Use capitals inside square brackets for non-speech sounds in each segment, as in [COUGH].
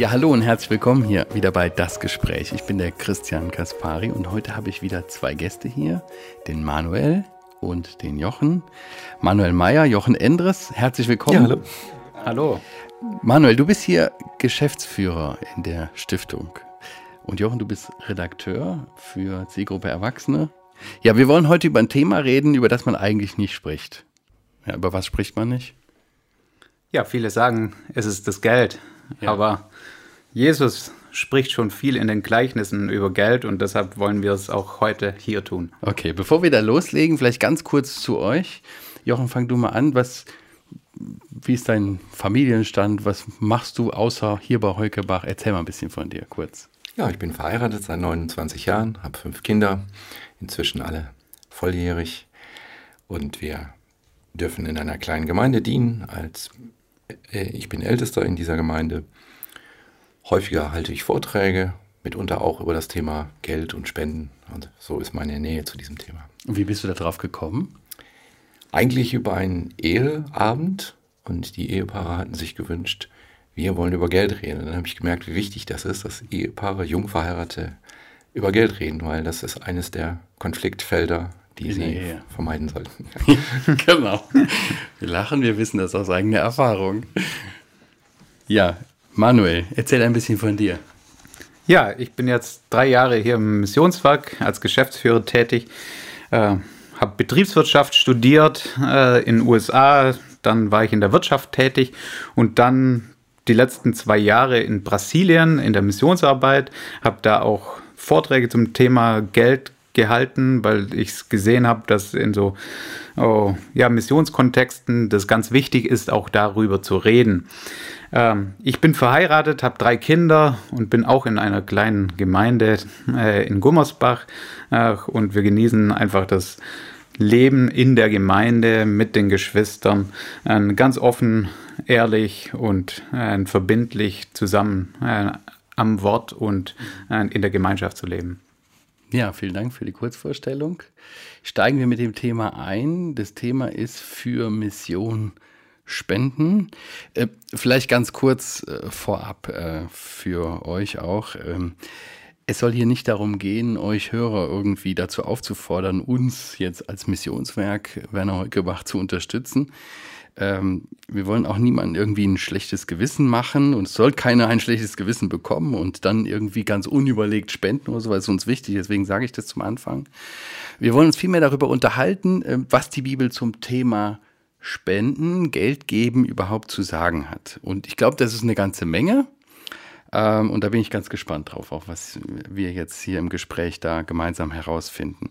Ja, hallo und herzlich willkommen hier wieder bei Das Gespräch. Ich bin der Christian Kaspari und heute habe ich wieder zwei Gäste hier, den Manuel und den Jochen. Manuel Meyer, Jochen Endres, herzlich willkommen. Ja, hallo. Hallo. Manuel, du bist hier Geschäftsführer in der Stiftung. Und Jochen, du bist Redakteur für Zielgruppe Erwachsene. Ja, wir wollen heute über ein Thema reden, über das man eigentlich nicht spricht. Ja, über was spricht man nicht? Ja, viele sagen, es ist das Geld. Ja. Aber Jesus spricht schon viel in den Gleichnissen über Geld und deshalb wollen wir es auch heute hier tun. Okay, bevor wir da loslegen, vielleicht ganz kurz zu euch. Jochen, fang du mal an. Was, wie ist dein Familienstand? Was machst du außer hier bei Heukebach? Erzähl mal ein bisschen von dir, kurz. Ja, ich bin verheiratet seit 29 Jahren, habe fünf Kinder, inzwischen alle volljährig und wir dürfen in einer kleinen Gemeinde dienen. Als äh, ich bin Ältester in dieser Gemeinde Häufiger halte ich Vorträge, mitunter auch über das Thema Geld und Spenden. Und so ist meine Nähe zu diesem Thema. Und wie bist du darauf gekommen? Eigentlich über einen Eheabend. Und die Ehepaare hatten sich gewünscht, wir wollen über Geld reden. Und dann habe ich gemerkt, wie wichtig das ist, dass Ehepaare, Jungverheiratete über Geld reden, weil das ist eines der Konfliktfelder, die In sie vermeiden sollten. [LAUGHS] genau. Wir lachen, wir wissen das aus eigener Erfahrung. Ja, Manuel, erzähl ein bisschen von dir. Ja, ich bin jetzt drei Jahre hier im Missionswerk als Geschäftsführer tätig. Äh, habe Betriebswirtschaft studiert äh, in den USA, dann war ich in der Wirtschaft tätig und dann die letzten zwei Jahre in Brasilien in der Missionsarbeit, habe da auch Vorträge zum Thema Geld gehalten, weil ich es gesehen habe, dass in so oh, ja, Missionskontexten das ganz wichtig ist, auch darüber zu reden. Ähm, ich bin verheiratet, habe drei Kinder und bin auch in einer kleinen Gemeinde äh, in Gummersbach äh, und wir genießen einfach das Leben in der Gemeinde mit den Geschwistern äh, ganz offen, ehrlich und äh, verbindlich zusammen äh, am Wort und äh, in der Gemeinschaft zu leben. Ja, vielen Dank für die Kurzvorstellung. Steigen wir mit dem Thema ein. Das Thema ist für Mission Spenden. Äh, vielleicht ganz kurz äh, vorab äh, für euch auch. Ähm, es soll hier nicht darum gehen, euch Hörer irgendwie dazu aufzufordern, uns jetzt als Missionswerk Werner Heukebach zu unterstützen. Ähm, wir wollen auch niemandem irgendwie ein schlechtes Gewissen machen und es soll keiner ein schlechtes Gewissen bekommen und dann irgendwie ganz unüberlegt spenden oder so, weil es uns wichtig ist. Deswegen sage ich das zum Anfang. Wir wollen uns vielmehr darüber unterhalten, äh, was die Bibel zum Thema Spenden, Geld geben überhaupt zu sagen hat. Und ich glaube, das ist eine ganze Menge. Ähm, und da bin ich ganz gespannt drauf, auch was wir jetzt hier im Gespräch da gemeinsam herausfinden.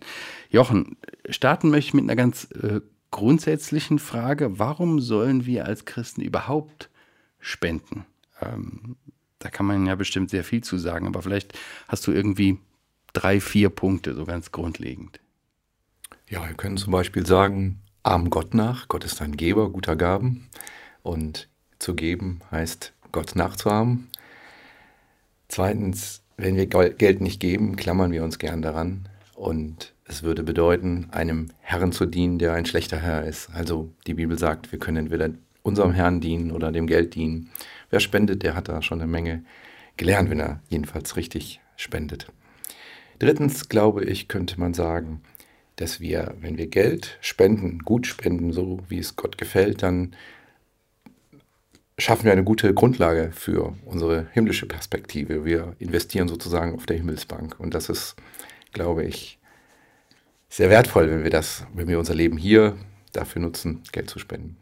Jochen, starten möchte ich mit einer ganz äh, grundsätzlichen Frage, warum sollen wir als Christen überhaupt spenden? Ähm, da kann man ja bestimmt sehr viel zu sagen, aber vielleicht hast du irgendwie drei, vier Punkte, so ganz grundlegend. Ja, wir können zum Beispiel sagen, arm Gott nach. Gott ist ein Geber guter Gaben. Und zu geben heißt, Gott nachzuahmen. Zweitens, wenn wir Geld nicht geben, klammern wir uns gern daran. Und es würde bedeuten, einem Herrn zu dienen, der ein schlechter Herr ist. Also die Bibel sagt, wir können entweder unserem Herrn dienen oder dem Geld dienen. Wer spendet, der hat da schon eine Menge gelernt, wenn er jedenfalls richtig spendet. Drittens, glaube ich, könnte man sagen, dass wir, wenn wir Geld spenden, gut spenden, so wie es Gott gefällt, dann schaffen wir eine gute Grundlage für unsere himmlische Perspektive. Wir investieren sozusagen auf der Himmelsbank. Und das ist, glaube ich, sehr wertvoll, wenn wir das, wenn wir unser Leben hier dafür nutzen, Geld zu spenden.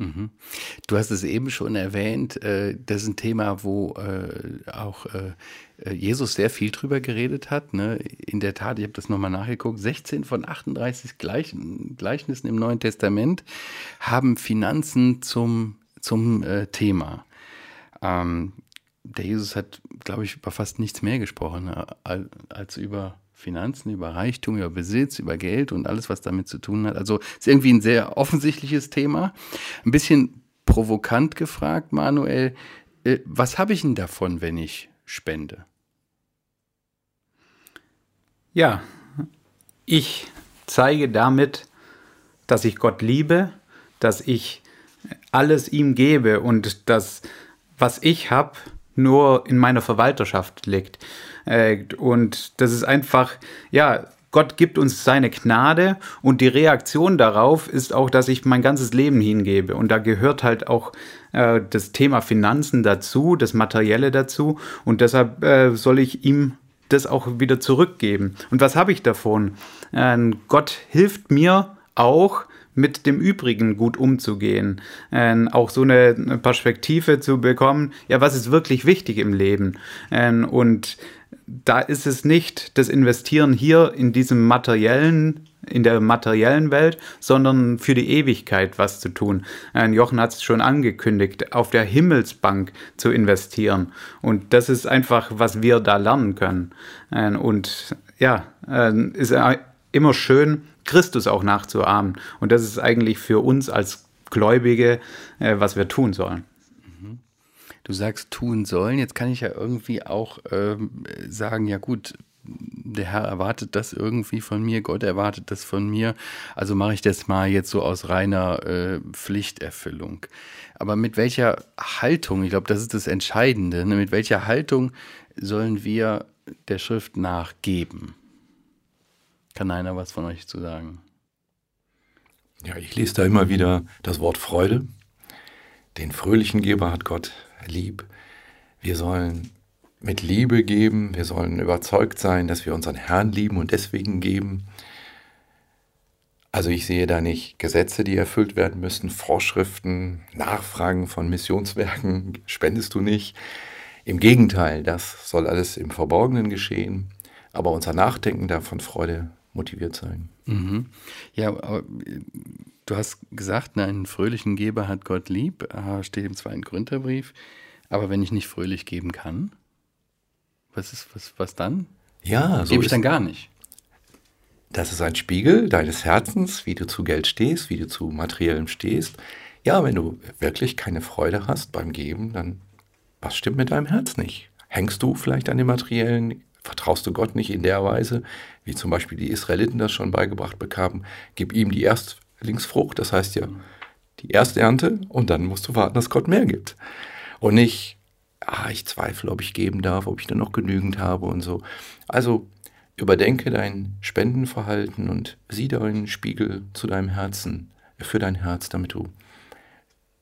Mhm. Du hast es eben schon erwähnt, äh, das ist ein Thema, wo äh, auch äh, Jesus sehr viel drüber geredet hat. Ne? In der Tat, ich habe das nochmal nachgeguckt, 16 von 38 Gleichnissen im Neuen Testament haben Finanzen zum, zum Thema. Ähm, der Jesus hat, glaube ich, über fast nichts mehr gesprochen als über Finanzen, über Reichtum, über Besitz, über Geld und alles, was damit zu tun hat. Also ist irgendwie ein sehr offensichtliches Thema. Ein bisschen provokant gefragt, Manuel, äh, was habe ich denn davon, wenn ich spende? Ja, ich zeige damit, dass ich Gott liebe, dass ich alles ihm gebe und das, was ich habe, nur in meiner Verwalterschaft liegt. Äh, und das ist einfach, ja, Gott gibt uns seine Gnade und die Reaktion darauf ist auch, dass ich mein ganzes Leben hingebe. Und da gehört halt auch äh, das Thema Finanzen dazu, das Materielle dazu. Und deshalb äh, soll ich ihm das auch wieder zurückgeben. Und was habe ich davon? Äh, Gott hilft mir auch, mit dem Übrigen gut umzugehen, äh, auch so eine Perspektive zu bekommen, ja, was ist wirklich wichtig im Leben? Äh, und da ist es nicht das Investieren hier in diesem materiellen, in der materiellen Welt, sondern für die Ewigkeit was zu tun. Äh, Jochen hat es schon angekündigt, auf der Himmelsbank zu investieren. Und das ist einfach, was wir da lernen können. Äh, und ja, äh, ist immer schön, Christus auch nachzuahmen. Und das ist eigentlich für uns als Gläubige, was wir tun sollen. Du sagst tun sollen. Jetzt kann ich ja irgendwie auch ähm, sagen, ja gut, der Herr erwartet das irgendwie von mir, Gott erwartet das von mir. Also mache ich das mal jetzt so aus reiner äh, Pflichterfüllung. Aber mit welcher Haltung, ich glaube, das ist das Entscheidende, ne? mit welcher Haltung sollen wir der Schrift nachgeben? Kann einer was von euch zu sagen? Ja, ich lese da immer wieder das Wort Freude. Den fröhlichen Geber hat Gott lieb. Wir sollen mit Liebe geben. Wir sollen überzeugt sein, dass wir unseren Herrn lieben und deswegen geben. Also ich sehe da nicht Gesetze, die erfüllt werden müssen, Vorschriften, Nachfragen von Missionswerken, spendest du nicht. Im Gegenteil, das soll alles im Verborgenen geschehen, aber unser Nachdenken darf von Freude motiviert sein. Mhm. Ja, du hast gesagt, ne, einen fröhlichen Geber hat Gott lieb, steht im zweiten Gründerbrief. Aber wenn ich nicht fröhlich geben kann, was ist, was, was dann? Ja, so gebe ich dann gar nicht. Das ist ein Spiegel deines Herzens, wie du zu Geld stehst, wie du zu Materiellem stehst. Ja, wenn du wirklich keine Freude hast beim Geben, dann was stimmt mit deinem Herz nicht? Hängst du vielleicht an dem Materiellen? Vertraust du Gott nicht in der Weise, wie zum Beispiel die Israeliten das schon beigebracht bekamen? Gib ihm die Erstlingsfrucht, das heißt ja die erste Ernte, und dann musst du warten, dass Gott mehr gibt. Und nicht, ah, ich zweifle, ob ich geben darf, ob ich dann noch genügend habe und so. Also überdenke dein Spendenverhalten und sieh deinen Spiegel zu deinem Herzen, für dein Herz, damit du,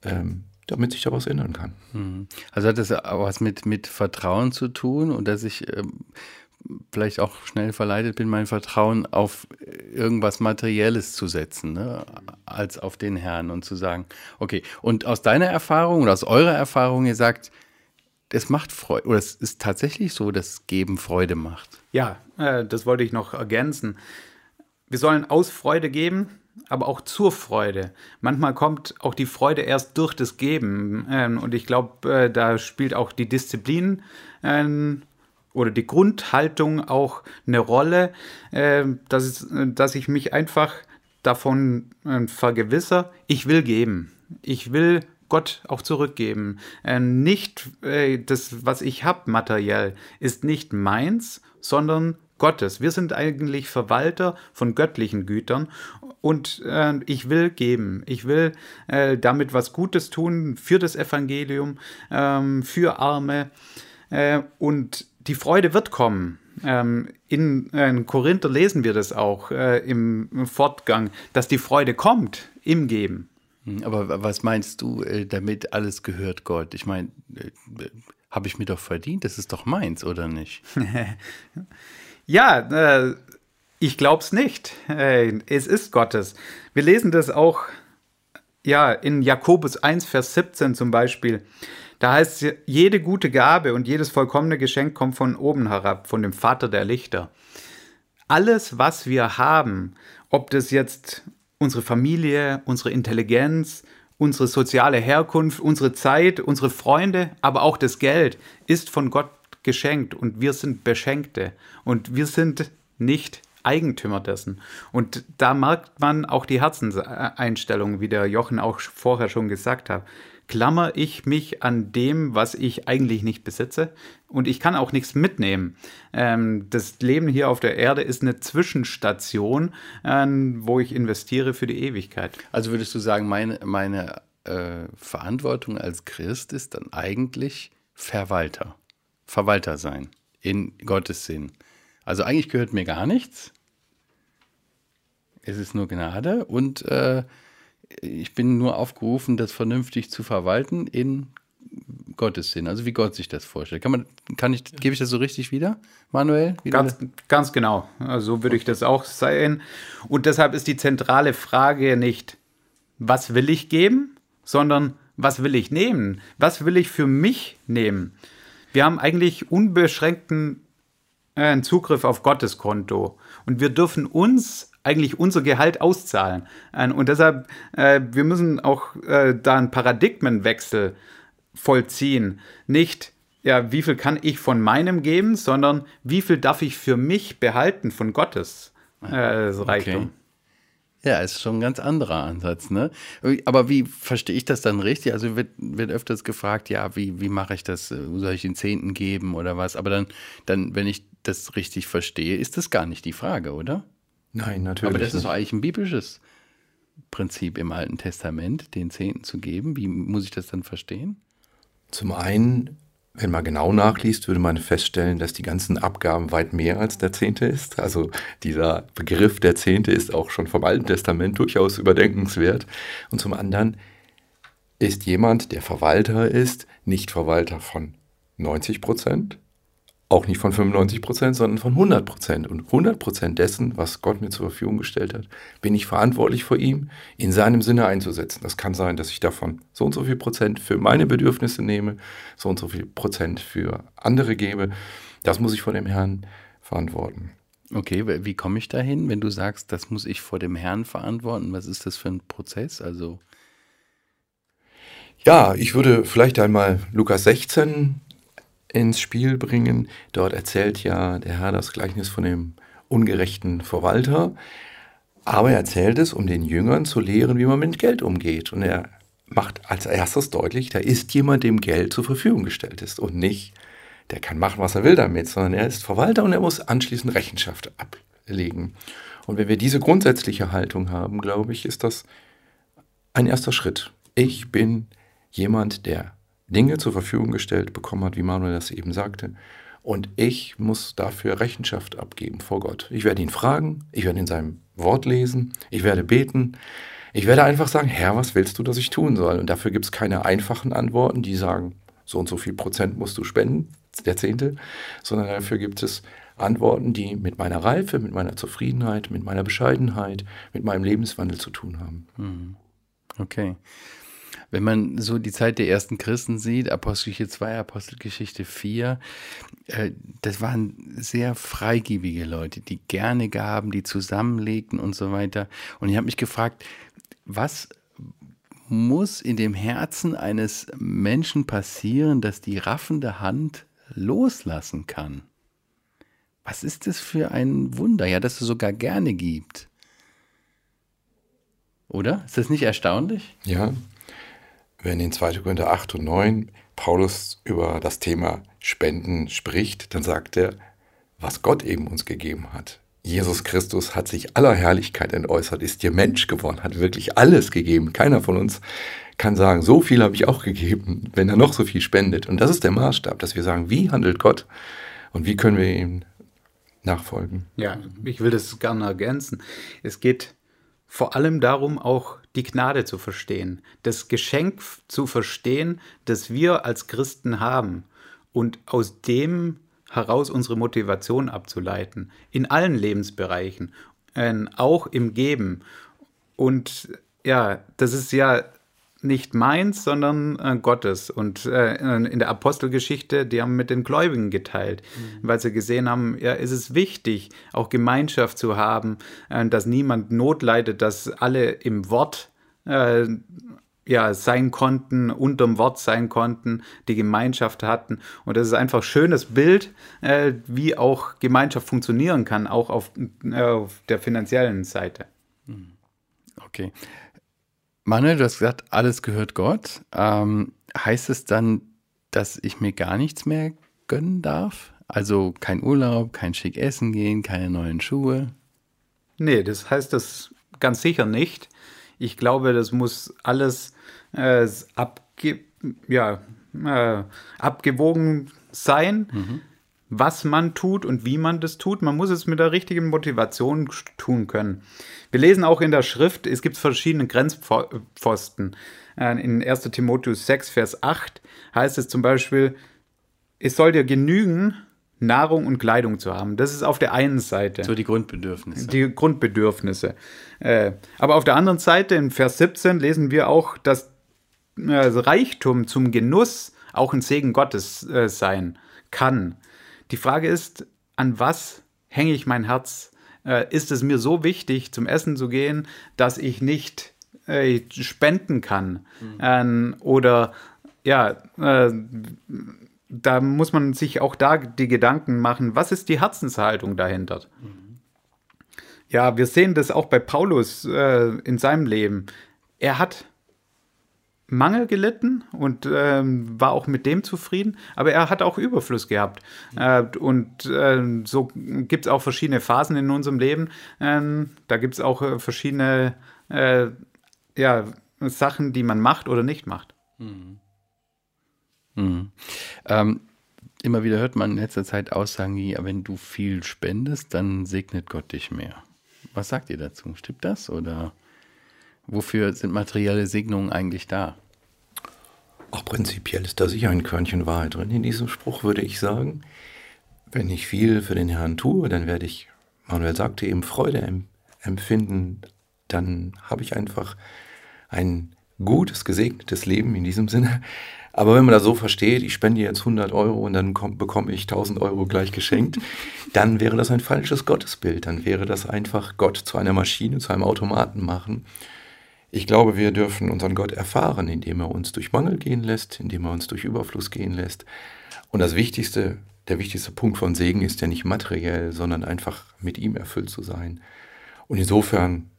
ähm, damit sich da was ändern kann. Mhm. Also hat das auch was mit, mit Vertrauen zu tun und dass ich ähm, vielleicht auch schnell verleitet bin, mein Vertrauen auf irgendwas Materielles zu setzen, ne? als auf den Herrn und zu sagen, okay, und aus deiner Erfahrung oder aus eurer Erfahrung, ihr sagt, es macht Freude, oder es ist tatsächlich so, dass Geben Freude macht. Ja, äh, das wollte ich noch ergänzen. Wir sollen aus Freude geben, aber auch zur Freude. Manchmal kommt auch die Freude erst durch das Geben. Ähm, und ich glaube, äh, da spielt auch die Disziplin ähm, oder die Grundhaltung auch eine Rolle, äh, dass, dass ich mich einfach davon äh, vergewisser, ich will geben. Ich will Gott auch zurückgeben. Äh, nicht äh, das, was ich habe materiell, ist nicht meins, sondern Gottes. Wir sind eigentlich Verwalter von göttlichen Gütern und äh, ich will geben. Ich will äh, damit was Gutes tun für das Evangelium, ähm, für Arme äh, und die Freude wird kommen. Ähm, in, äh, in, Korinther lesen wir das auch im, Fortgang, dass die Freude kommt im Geben. Hm, aber was meinst du, äh, damit alles gehört Gott? Ich meine, äh, habe ich mir doch verdient, das ist doch meins, oder nicht? [LAUGHS] ja, äh, ich glaube es nicht. Äh, es ist Gottes. Wir lesen das auch ja, in Jakobus 1, Vers 17 zum Beispiel. Da heißt es, jede gute Gabe und jedes vollkommene Geschenk kommt von oben herab, von dem Vater der Lichter. Alles, was wir haben, ob das jetzt unsere Familie, unsere Intelligenz, unsere soziale Herkunft, unsere Zeit, unsere Freunde, aber auch das Geld, ist von Gott geschenkt und wir sind Beschenkte und wir sind nicht Eigentümer dessen. Und da merkt man auch die Herzenseinstellung, wie der Jochen auch vorher schon gesagt hat. Klammer ich mich an dem, was ich eigentlich nicht besitze und ich kann auch nichts mitnehmen. Ähm, das Leben hier auf der Erde ist eine Zwischenstation, äh, wo ich investiere für die Ewigkeit. Also würdest du sagen, meine, meine äh, Verantwortung als Christ ist dann eigentlich Verwalter, Verwalter sein in Gottes Sinn. Also eigentlich gehört mir gar nichts. Es ist nur Gnade und äh, ich bin nur aufgerufen, das vernünftig zu verwalten in Gottes Sinn, also wie Gott sich das vorstellt. Kann man, kann ich, gebe ich das so richtig wieder, Manuel? Wieder ganz, ganz genau. So würde ich das auch sehen. Und deshalb ist die zentrale Frage nicht, was will ich geben, sondern was will ich nehmen? Was will ich für mich nehmen? Wir haben eigentlich unbeschränkten äh, Zugriff auf Gottes Konto und wir dürfen uns eigentlich unser Gehalt auszahlen. Und deshalb, äh, wir müssen auch äh, da einen Paradigmenwechsel vollziehen. Nicht, ja, wie viel kann ich von meinem geben, sondern wie viel darf ich für mich behalten von Gottes äh, Reichtum. Okay. Ja, ist schon ein ganz anderer Ansatz, ne? Aber wie verstehe ich das dann richtig? Also wird, wird öfters gefragt, ja, wie, wie mache ich das? Soll ich den Zehnten geben oder was? Aber dann, dann, wenn ich das richtig verstehe, ist das gar nicht die Frage, oder? Nein, natürlich. Aber das ist doch eigentlich ein biblisches Prinzip im Alten Testament, den Zehnten zu geben. Wie muss ich das dann verstehen? Zum einen, wenn man genau nachliest, würde man feststellen, dass die ganzen Abgaben weit mehr als der Zehnte ist. Also dieser Begriff der Zehnte ist auch schon vom Alten Testament durchaus überdenkenswert. Und zum anderen ist jemand, der Verwalter ist, nicht Verwalter von 90 Prozent, auch nicht von 95 Prozent, sondern von 100 Prozent. Und 100 Prozent dessen, was Gott mir zur Verfügung gestellt hat, bin ich verantwortlich vor ihm, in seinem Sinne einzusetzen. Das kann sein, dass ich davon so und so viel Prozent für meine Bedürfnisse nehme, so und so viel Prozent für andere gebe. Das muss ich vor dem Herrn verantworten. Okay, wie komme ich dahin, wenn du sagst, das muss ich vor dem Herrn verantworten? Was ist das für ein Prozess? Also ja, ich würde vielleicht einmal Lukas 16 ins Spiel bringen. Dort erzählt ja der Herr das Gleichnis von dem ungerechten Verwalter. Aber er erzählt es, um den Jüngern zu lehren, wie man mit Geld umgeht. Und er macht als erstes deutlich, da ist jemand, dem Geld zur Verfügung gestellt ist und nicht, der kann machen, was er will damit, sondern er ist Verwalter und er muss anschließend Rechenschaft ablegen. Und wenn wir diese grundsätzliche Haltung haben, glaube ich, ist das ein erster Schritt. Ich bin jemand, der Dinge zur Verfügung gestellt bekommen hat, wie Manuel das eben sagte. Und ich muss dafür Rechenschaft abgeben vor Gott. Ich werde ihn fragen, ich werde in seinem Wort lesen, ich werde beten. Ich werde einfach sagen, Herr, was willst du, dass ich tun soll? Und dafür gibt es keine einfachen Antworten, die sagen, so und so viel Prozent musst du spenden, der Zehnte, sondern dafür gibt es Antworten, die mit meiner Reife, mit meiner Zufriedenheit, mit meiner Bescheidenheit, mit meinem Lebenswandel zu tun haben. Hm. Okay. Wenn man so die Zeit der ersten Christen sieht, Apostelgeschichte 2, Apostelgeschichte 4, äh, das waren sehr freigebige Leute, die gerne gaben, die zusammenlegten und so weiter. Und ich habe mich gefragt, was muss in dem Herzen eines Menschen passieren, dass die raffende Hand loslassen kann? Was ist das für ein Wunder? Ja, dass es sogar gerne gibt. Oder? Ist das nicht erstaunlich? Ja, wenn in 2. Korinther 8 und 9 Paulus über das Thema Spenden spricht, dann sagt er, was Gott eben uns gegeben hat. Jesus Christus hat sich aller Herrlichkeit entäußert, ist dir Mensch geworden, hat wirklich alles gegeben. Keiner von uns kann sagen, so viel habe ich auch gegeben, wenn er noch so viel spendet. Und das ist der Maßstab, dass wir sagen, wie handelt Gott und wie können wir ihm nachfolgen. Ja, ich will das gerne ergänzen. Es geht vor allem darum, auch die Gnade zu verstehen, das Geschenk zu verstehen, das wir als Christen haben und aus dem heraus unsere Motivation abzuleiten, in allen Lebensbereichen, äh, auch im Geben. Und ja, das ist ja nicht meins, sondern äh, Gottes. Und äh, in der Apostelgeschichte, die haben mit den Gläubigen geteilt, mhm. weil sie gesehen haben, ja, ist es wichtig, auch Gemeinschaft zu haben, äh, dass niemand Not leidet, dass alle im Wort äh, ja, sein konnten, unterm Wort sein konnten, die Gemeinschaft hatten. Und das ist einfach ein schönes Bild, äh, wie auch Gemeinschaft funktionieren kann, auch auf, äh, auf der finanziellen Seite. Okay. Manuel, du hast gesagt, alles gehört Gott. Ähm, heißt es dann, dass ich mir gar nichts mehr gönnen darf? Also kein Urlaub, kein schick Essen gehen, keine neuen Schuhe? Nee, das heißt das ganz sicher nicht. Ich glaube, das muss alles äh, abge ja, äh, abgewogen sein, mhm. Was man tut und wie man das tut. Man muss es mit der richtigen Motivation tun können. Wir lesen auch in der Schrift, es gibt verschiedene Grenzpfosten. Äh, in 1 Timotheus 6, Vers 8 heißt es zum Beispiel, es soll dir genügen, Nahrung und Kleidung zu haben. Das ist auf der einen Seite. So die Grundbedürfnisse. Die Grundbedürfnisse. Äh, aber auf der anderen Seite, in Vers 17, lesen wir auch, dass also Reichtum zum Genuss auch ein Segen Gottes äh, sein kann. Die Frage ist, an was hänge ich mein Herz? Äh, ist es mir so wichtig, zum Essen zu gehen, dass ich nicht äh, spenden kann? Mhm. Ähm, oder ja, äh, da muss man sich auch da die Gedanken machen, was ist die Herzenshaltung dahinter? Mhm. Ja, wir sehen das auch bei Paulus äh, in seinem Leben. Er hat Mangel gelitten und ähm, war auch mit dem zufrieden, aber er hat auch Überfluss gehabt. Äh, und äh, so gibt es auch verschiedene Phasen in unserem Leben. Ähm, da gibt es auch äh, verschiedene äh, ja, Sachen, die man macht oder nicht macht. Mhm. Mhm. Ähm, immer wieder hört man in letzter Zeit Aussagen wie, wenn du viel spendest, dann segnet Gott dich mehr. Was sagt ihr dazu? Stimmt das oder? Wofür sind materielle Segnungen eigentlich da? Auch prinzipiell ist da sicher ein Körnchen Wahrheit drin. In diesem Spruch würde ich sagen, wenn ich viel für den Herrn tue, dann werde ich, Manuel sagte eben, Freude empfinden. Dann habe ich einfach ein gutes, gesegnetes Leben in diesem Sinne. Aber wenn man das so versteht, ich spende jetzt 100 Euro und dann bekomme ich 1000 Euro gleich geschenkt, [LAUGHS] dann wäre das ein falsches Gottesbild. Dann wäre das einfach Gott zu einer Maschine, zu einem Automaten machen. Ich glaube, wir dürfen unseren Gott erfahren, indem er uns durch Mangel gehen lässt, indem er uns durch Überfluss gehen lässt. Und das Wichtigste, der wichtigste Punkt von Segen ist ja nicht materiell, sondern einfach mit ihm erfüllt zu sein. Und insofern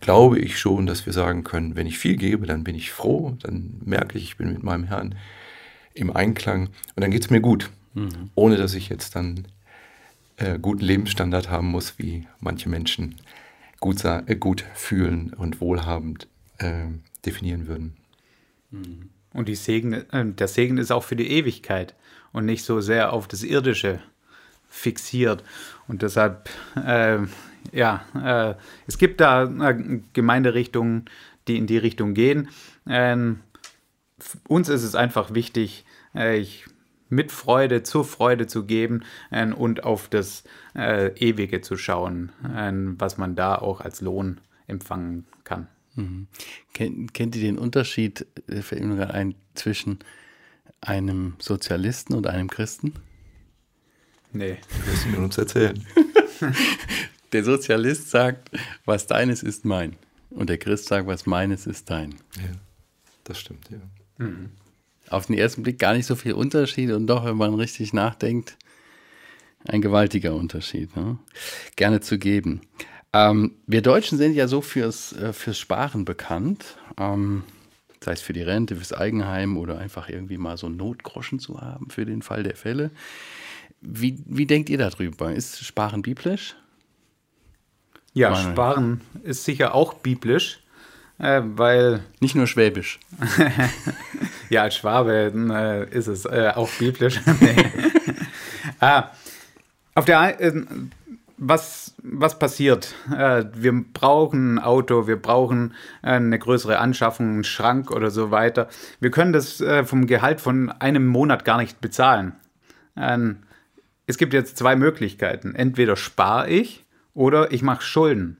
glaube ich schon, dass wir sagen können, wenn ich viel gebe, dann bin ich froh, dann merke ich, ich bin mit meinem Herrn im Einklang und dann geht es mir gut, mhm. ohne dass ich jetzt dann äh, guten Lebensstandard haben muss, wie manche Menschen gut, äh, gut fühlen und wohlhabend äh, definieren würden. Mhm. Und Segen, äh, der Segen ist auch für die Ewigkeit und nicht so sehr auf das Irdische fixiert. Und deshalb, äh, ja, äh, es gibt da äh, Gemeinderichtungen, die in die Richtung gehen. Ähm, uns ist es einfach wichtig, ich mit Freude zur Freude zu geben äh, und auf das äh, Ewige zu schauen, äh, was man da auch als Lohn empfangen kann. Mhm. Kennt, kennt ihr den Unterschied, äh, fällt mir gerade ein, zwischen einem Sozialisten und einem Christen? Nee. Wirst du mir uns erzählen. [LAUGHS] der Sozialist sagt, was deines ist mein. Und der Christ sagt, was meines ist dein. Ja, das stimmt, ja. Mhm auf den ersten Blick gar nicht so viel Unterschied und doch, wenn man richtig nachdenkt, ein gewaltiger Unterschied. Ne? Gerne zu geben. Ähm, wir Deutschen sind ja so fürs, äh, fürs Sparen bekannt. Ähm, sei es für die Rente, fürs Eigenheim oder einfach irgendwie mal so Notgroschen zu haben für den Fall der Fälle. Wie, wie denkt ihr darüber? Ist Sparen biblisch? Ja, Manuel. Sparen ist sicher auch biblisch. Äh, weil. Nicht nur Schwäbisch. [LAUGHS] [LAUGHS] ja, als Schwabe äh, ist es äh, auch biblisch. [LAUGHS] [LAUGHS] ah, auf der äh, was, was passiert? Äh, wir brauchen ein Auto, wir brauchen äh, eine größere Anschaffung, einen Schrank oder so weiter. Wir können das vom Gehalt von einem Monat gar nicht bezahlen. Ähm, es gibt jetzt zwei Möglichkeiten. Entweder spare ich oder ich mache Schulden.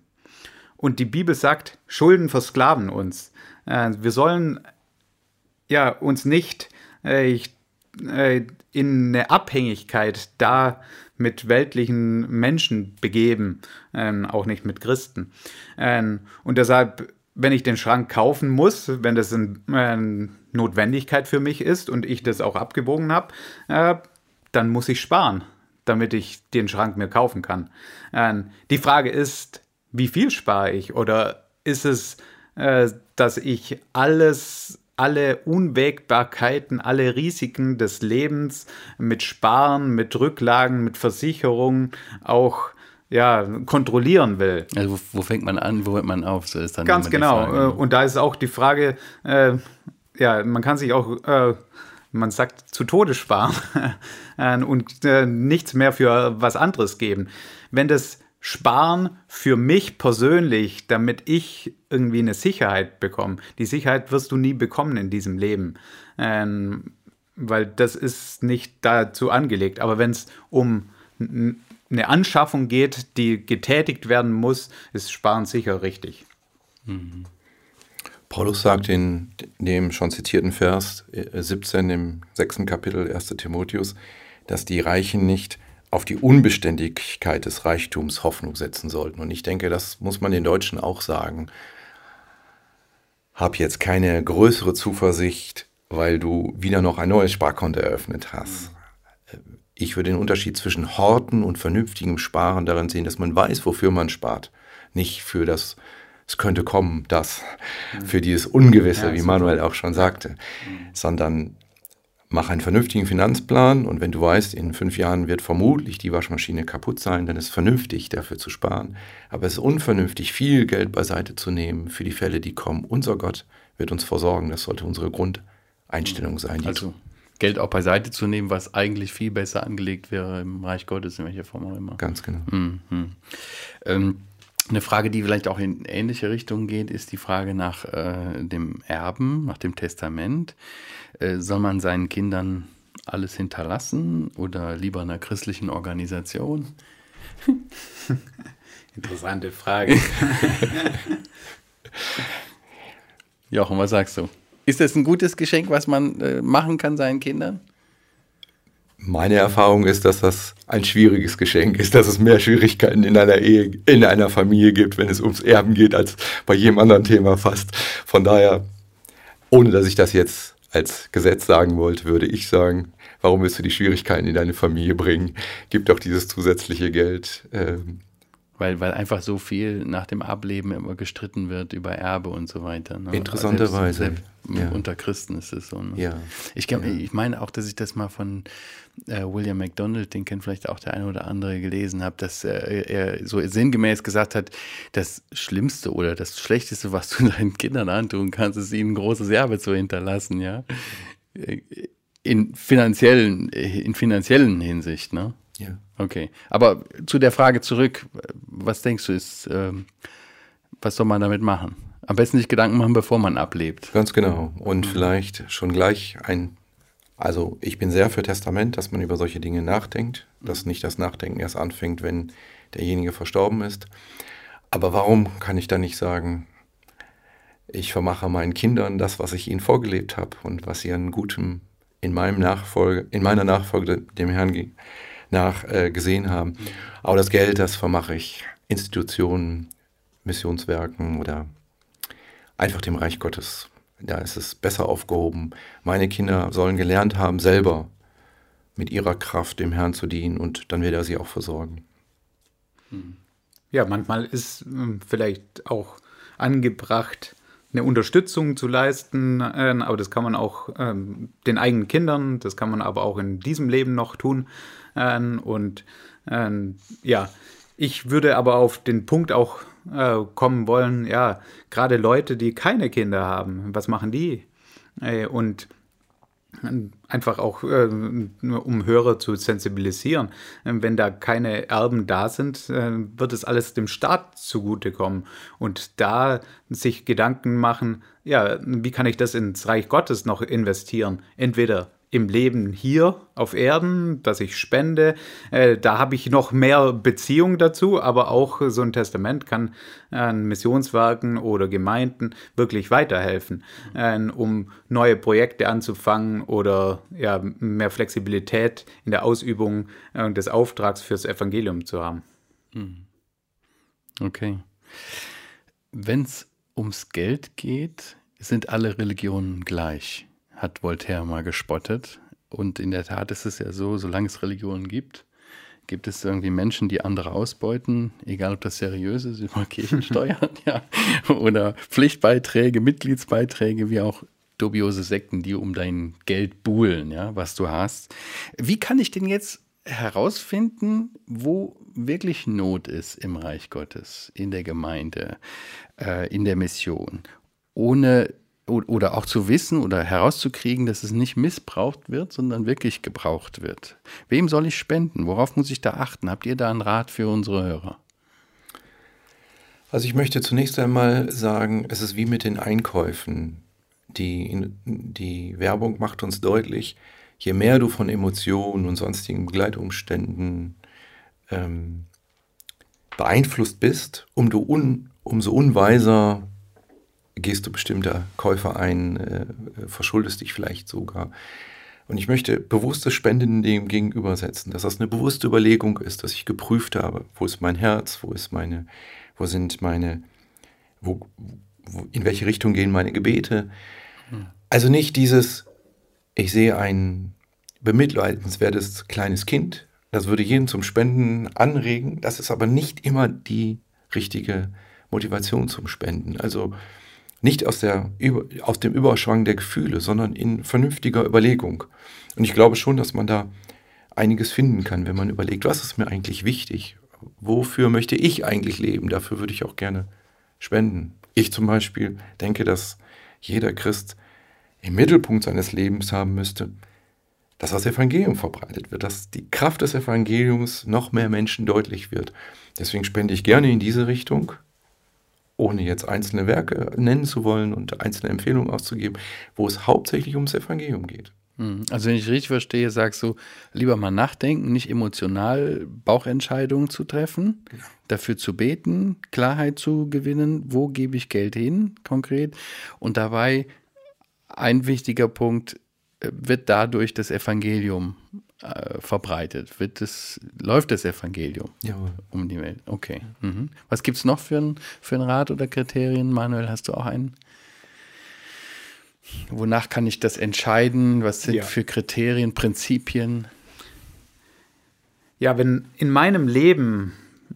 Und die Bibel sagt, Schulden versklaven uns. Äh, wir sollen ja uns nicht äh, äh, in eine Abhängigkeit da mit weltlichen Menschen begeben, ähm, auch nicht mit Christen. Ähm, und deshalb, wenn ich den Schrank kaufen muss, wenn das eine Notwendigkeit für mich ist und ich das auch abgewogen habe, dann muss ich sparen, damit ich den Schrank mir kaufen kann. Ähm, die Frage ist, wie viel spare ich? Oder ist es äh, dass ich alles alle Unwägbarkeiten, alle Risiken des Lebens mit Sparen, mit Rücklagen, mit Versicherungen auch ja, kontrollieren will. Also wo, wo, fängt man an, wo hört man auf? So ist dann Ganz genau. Frage, ne? Und da ist auch die Frage, äh, ja, man kann sich auch, äh, man sagt, zu Tode sparen [LAUGHS] und äh, nichts mehr für was anderes geben. Wenn das sparen für mich persönlich, damit ich irgendwie eine Sicherheit bekomme. Die Sicherheit wirst du nie bekommen in diesem Leben, ähm, weil das ist nicht dazu angelegt. Aber wenn es um eine Anschaffung geht, die getätigt werden muss, ist Sparen sicher richtig. Mhm. Paulus sagt in dem schon zitierten Vers 17 äh, im sechsten Kapitel 1. Timotheus, dass die Reichen nicht auf die Unbeständigkeit des Reichtums Hoffnung setzen sollten. Und ich denke, das muss man den Deutschen auch sagen. Hab jetzt keine größere Zuversicht, weil du wieder noch ein neues Sparkonto eröffnet hast. Ich würde den Unterschied zwischen Horten und vernünftigem Sparen darin sehen, dass man weiß, wofür man spart. Nicht für das, es könnte kommen, das, für dieses Ungewisse, wie Manuel auch schon sagte, sondern mach einen vernünftigen Finanzplan und wenn du weißt, in fünf Jahren wird vermutlich die Waschmaschine kaputt sein, dann ist es vernünftig, dafür zu sparen. Aber es ist unvernünftig, viel Geld beiseite zu nehmen für die Fälle, die kommen. Unser Gott wird uns versorgen. Das sollte unsere Grundeinstellung sein. Also Geld auch beiseite zu nehmen, was eigentlich viel besser angelegt wäre im Reich Gottes, in welcher Form auch immer. Ganz genau. Mhm. Ähm, eine Frage, die vielleicht auch in ähnliche Richtungen geht, ist die Frage nach äh, dem Erben, nach dem Testament. Äh, soll man seinen Kindern alles hinterlassen oder lieber einer christlichen Organisation? [LAUGHS] Interessante Frage. [LAUGHS] Jochen, was sagst du? Ist das ein gutes Geschenk, was man äh, machen kann seinen Kindern? Meine Erfahrung ist, dass das ein schwieriges Geschenk ist, dass es mehr Schwierigkeiten in einer Ehe, in einer Familie gibt, wenn es ums Erben geht, als bei jedem anderen Thema fast. Von daher, ohne dass ich das jetzt als Gesetz sagen wollte, würde ich sagen, warum willst du die Schwierigkeiten in deine Familie bringen? Gib doch dieses zusätzliche Geld. Ähm, weil, weil einfach so viel nach dem Ableben immer gestritten wird über Erbe und so weiter. Ne? Interessanterweise. Ja. Unter Christen ist es so. Ne? Ja. Ich, ja. ich meine auch, dass ich das mal von äh, William MacDonald, den kennt vielleicht auch der eine oder andere, gelesen habe, dass äh, er so sinngemäß gesagt hat, das Schlimmste oder das Schlechteste, was du [LAUGHS] deinen Kindern antun kannst, ist ihnen ein großes Erbe zu hinterlassen, ja. In finanziellen, in finanziellen Hinsicht, ne? Ja. Okay. Aber zu der Frage zurück, was denkst du, ist, ähm, was soll man damit machen? Am besten sich Gedanken machen, bevor man ablebt. Ganz genau. Und vielleicht schon gleich ein, also ich bin sehr für Testament, dass man über solche Dinge nachdenkt, dass nicht das Nachdenken erst anfängt, wenn derjenige verstorben ist. Aber warum kann ich da nicht sagen, ich vermache meinen Kindern das, was ich ihnen vorgelebt habe und was sie an Gutem in meinem Nachfolge, in meiner Nachfolge dem Herrn nach äh, gesehen haben. Aber das Geld, das vermache ich Institutionen, Missionswerken oder einfach dem Reich Gottes. Da ist es besser aufgehoben. Meine Kinder sollen gelernt haben, selber mit ihrer Kraft dem Herrn zu dienen und dann wird er sie auch versorgen. Ja, manchmal ist äh, vielleicht auch angebracht, eine Unterstützung zu leisten, äh, aber das kann man auch ähm, den eigenen Kindern, das kann man aber auch in diesem Leben noch tun. Äh, und äh, ja, ich würde aber auf den Punkt auch äh, kommen wollen, ja, gerade Leute, die keine Kinder haben, was machen die? Äh, und einfach auch, äh, um Hörer zu sensibilisieren. Wenn da keine Erben da sind, äh, wird es alles dem Staat zugutekommen. Und da sich Gedanken machen, ja, wie kann ich das ins Reich Gottes noch investieren? Entweder im Leben hier auf Erden, dass ich spende. Äh, da habe ich noch mehr Beziehung dazu, aber auch so ein Testament kann äh, Missionswerken oder Gemeinden wirklich weiterhelfen, äh, um neue Projekte anzufangen oder ja, mehr Flexibilität in der Ausübung äh, des Auftrags fürs Evangelium zu haben. Hm. Okay. Wenn es ums Geld geht, sind alle Religionen gleich hat Voltaire mal gespottet. Und in der Tat ist es ja so, solange es Religionen gibt, Gibt es irgendwie Menschen, die andere ausbeuten, egal ob das seriös ist, über [LAUGHS] Kirchensteuern, ja, oder Pflichtbeiträge, Mitgliedsbeiträge, wie auch dubiose Sekten, die um dein Geld buhlen, ja, was du hast. Wie kann ich denn jetzt herausfinden, wo wirklich Not ist im Reich Gottes, in der Gemeinde, äh, in der Mission, ohne oder auch zu wissen oder herauszukriegen, dass es nicht missbraucht wird, sondern wirklich gebraucht wird. Wem soll ich spenden? Worauf muss ich da achten? Habt ihr da einen Rat für unsere Hörer? Also ich möchte zunächst einmal sagen, es ist wie mit den Einkäufen. Die, die Werbung macht uns deutlich, je mehr du von Emotionen und sonstigen Begleitumständen ähm, beeinflusst bist, umso, un, umso unweiser gehst du bestimmte Käufer ein, äh, verschuldest dich vielleicht sogar. Und ich möchte bewusstes Spenden dem gegenübersetzen, dass das eine bewusste Überlegung ist, dass ich geprüft habe, wo ist mein Herz, wo ist meine, wo sind meine, wo, wo in welche Richtung gehen meine Gebete. Also nicht dieses, ich sehe ein bemitleidenswertes kleines Kind, das würde jeden zum Spenden anregen, das ist aber nicht immer die richtige Motivation zum Spenden. Also nicht aus, der, aus dem Überschwang der Gefühle, sondern in vernünftiger Überlegung. Und ich glaube schon, dass man da einiges finden kann, wenn man überlegt, was ist mir eigentlich wichtig? Wofür möchte ich eigentlich leben? Dafür würde ich auch gerne spenden. Ich zum Beispiel denke, dass jeder Christ im Mittelpunkt seines Lebens haben müsste, dass das Evangelium verbreitet wird, dass die Kraft des Evangeliums noch mehr Menschen deutlich wird. Deswegen spende ich gerne in diese Richtung ohne jetzt einzelne Werke nennen zu wollen und einzelne Empfehlungen auszugeben, wo es hauptsächlich ums Evangelium geht. Hm. Also wenn ich richtig verstehe, sagst du, lieber mal nachdenken, nicht emotional Bauchentscheidungen zu treffen, ja. dafür zu beten, Klarheit zu gewinnen, wo gebe ich Geld hin konkret und dabei ein wichtiger Punkt äh, wird dadurch das Evangelium äh, verbreitet? Wird es, läuft das Evangelium Jawohl. um die Welt? Okay. Mhm. Was gibt es noch für einen für ein Rat oder Kriterien? Manuel, hast du auch einen? Wonach kann ich das entscheiden? Was sind ja. für Kriterien, Prinzipien? Ja, wenn in meinem Leben,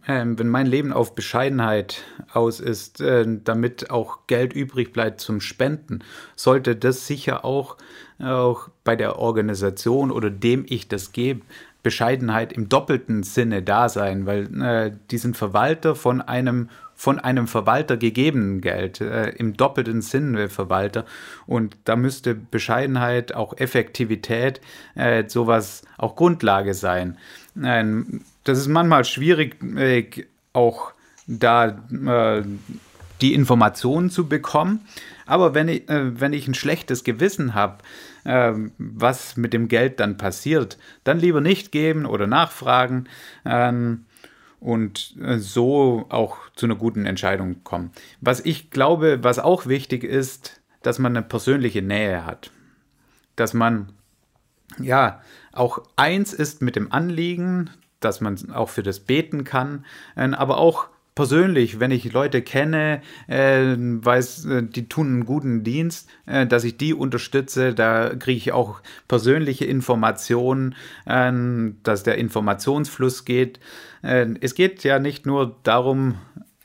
äh, wenn mein Leben auf Bescheidenheit aus ist, äh, damit auch Geld übrig bleibt zum Spenden, sollte das sicher auch auch bei der Organisation oder dem ich das gebe, Bescheidenheit im doppelten Sinne da sein, weil äh, die sind Verwalter von einem von einem Verwalter gegebenen Geld, äh, im doppelten Sinne Verwalter. Und da müsste Bescheidenheit, auch Effektivität, äh, sowas auch Grundlage sein. Ähm, das ist manchmal schwierig, äh, auch da äh, die Informationen zu bekommen. Aber wenn ich, äh, wenn ich ein schlechtes Gewissen habe, äh, was mit dem Geld dann passiert, dann lieber nicht geben oder nachfragen ähm, und äh, so auch zu einer guten Entscheidung kommen. Was ich glaube, was auch wichtig ist, dass man eine persönliche Nähe hat. Dass man ja auch eins ist mit dem Anliegen, dass man auch für das beten kann, äh, aber auch persönlich, wenn ich Leute kenne, äh, weiß, äh, die tun einen guten Dienst, äh, dass ich die unterstütze, da kriege ich auch persönliche Informationen, äh, dass der Informationsfluss geht. Äh, es geht ja nicht nur darum,